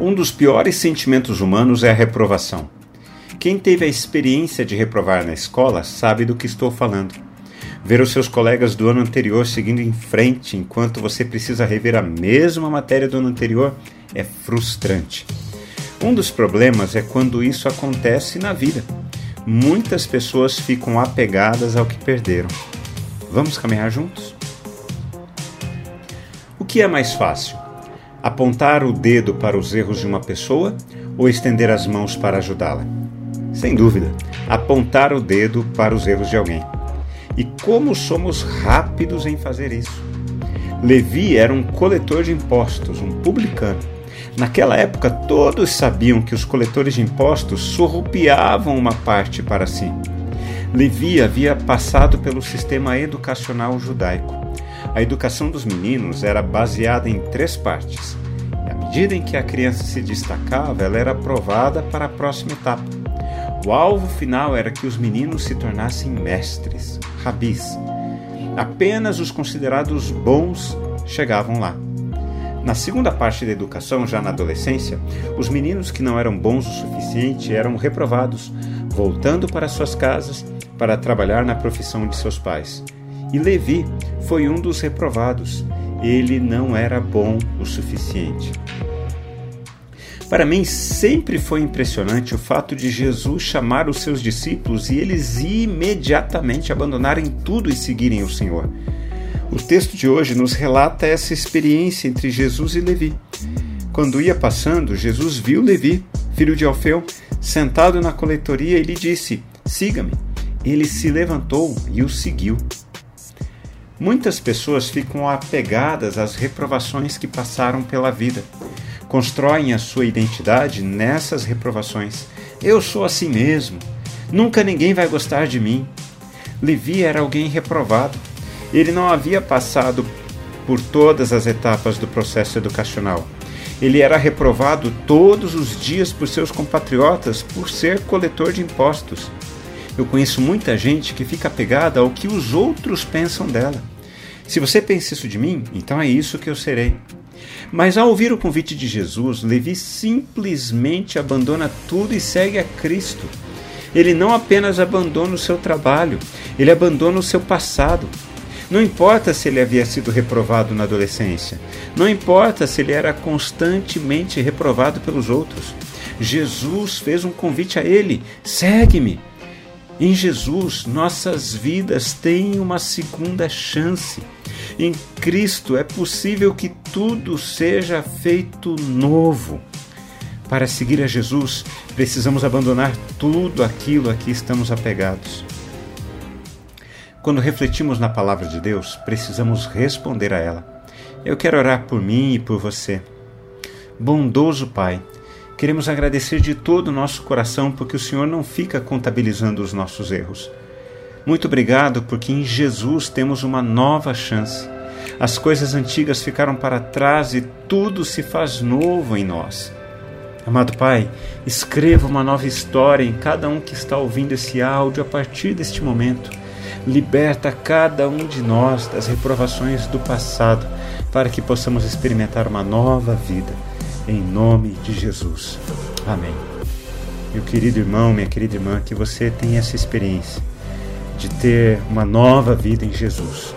Um dos piores sentimentos humanos é a reprovação. Quem teve a experiência de reprovar na escola sabe do que estou falando. Ver os seus colegas do ano anterior seguindo em frente enquanto você precisa rever a mesma matéria do ano anterior é frustrante. Um dos problemas é quando isso acontece na vida. Muitas pessoas ficam apegadas ao que perderam. Vamos caminhar juntos? O que é mais fácil? Apontar o dedo para os erros de uma pessoa ou estender as mãos para ajudá-la? Sem dúvida, apontar o dedo para os erros de alguém. E como somos rápidos em fazer isso? Levi era um coletor de impostos, um publicano. Naquela época, todos sabiam que os coletores de impostos surrupiavam uma parte para si. Levi havia passado pelo sistema educacional judaico. A educação dos meninos era baseada em três partes. À medida em que a criança se destacava, ela era aprovada para a próxima etapa. O alvo final era que os meninos se tornassem mestres, rabis. Apenas os considerados bons chegavam lá. Na segunda parte da educação, já na adolescência, os meninos que não eram bons o suficiente eram reprovados, voltando para suas casas para trabalhar na profissão de seus pais. E Levi foi um dos reprovados. Ele não era bom o suficiente. Para mim, sempre foi impressionante o fato de Jesus chamar os seus discípulos e eles imediatamente abandonarem tudo e seguirem o Senhor. O texto de hoje nos relata essa experiência entre Jesus e Levi. Quando ia passando, Jesus viu Levi, filho de Alfeu, sentado na coletoria e lhe disse: Siga-me. Ele se levantou e o seguiu. Muitas pessoas ficam apegadas às reprovações que passaram pela vida. Constroem a sua identidade nessas reprovações. Eu sou assim mesmo. Nunca ninguém vai gostar de mim. Levi era alguém reprovado. Ele não havia passado por todas as etapas do processo educacional. Ele era reprovado todos os dias por seus compatriotas por ser coletor de impostos. Eu conheço muita gente que fica apegada ao que os outros pensam dela. Se você pensa isso de mim, então é isso que eu serei. Mas ao ouvir o convite de Jesus, Levi simplesmente abandona tudo e segue a Cristo. Ele não apenas abandona o seu trabalho, ele abandona o seu passado. Não importa se ele havia sido reprovado na adolescência, não importa se ele era constantemente reprovado pelos outros. Jesus fez um convite a ele: segue-me. Em Jesus, nossas vidas têm uma segunda chance. Em Cristo é possível que tudo seja feito novo. Para seguir a Jesus, precisamos abandonar tudo aquilo a que estamos apegados. Quando refletimos na palavra de Deus, precisamos responder a ela. Eu quero orar por mim e por você. Bondoso Pai, Queremos agradecer de todo o nosso coração porque o Senhor não fica contabilizando os nossos erros. Muito obrigado porque em Jesus temos uma nova chance. As coisas antigas ficaram para trás e tudo se faz novo em nós. Amado Pai, escreva uma nova história em cada um que está ouvindo esse áudio a partir deste momento. Liberta cada um de nós das reprovações do passado para que possamos experimentar uma nova vida em nome de Jesus. Amém. Meu querido irmão, minha querida irmã, que você tenha essa experiência de ter uma nova vida em Jesus,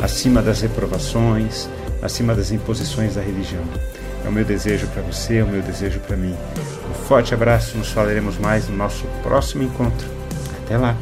acima das reprovações, acima das imposições da religião. É o meu desejo para você, é o meu desejo para mim. Um forte abraço, nos falaremos mais no nosso próximo encontro. Até lá!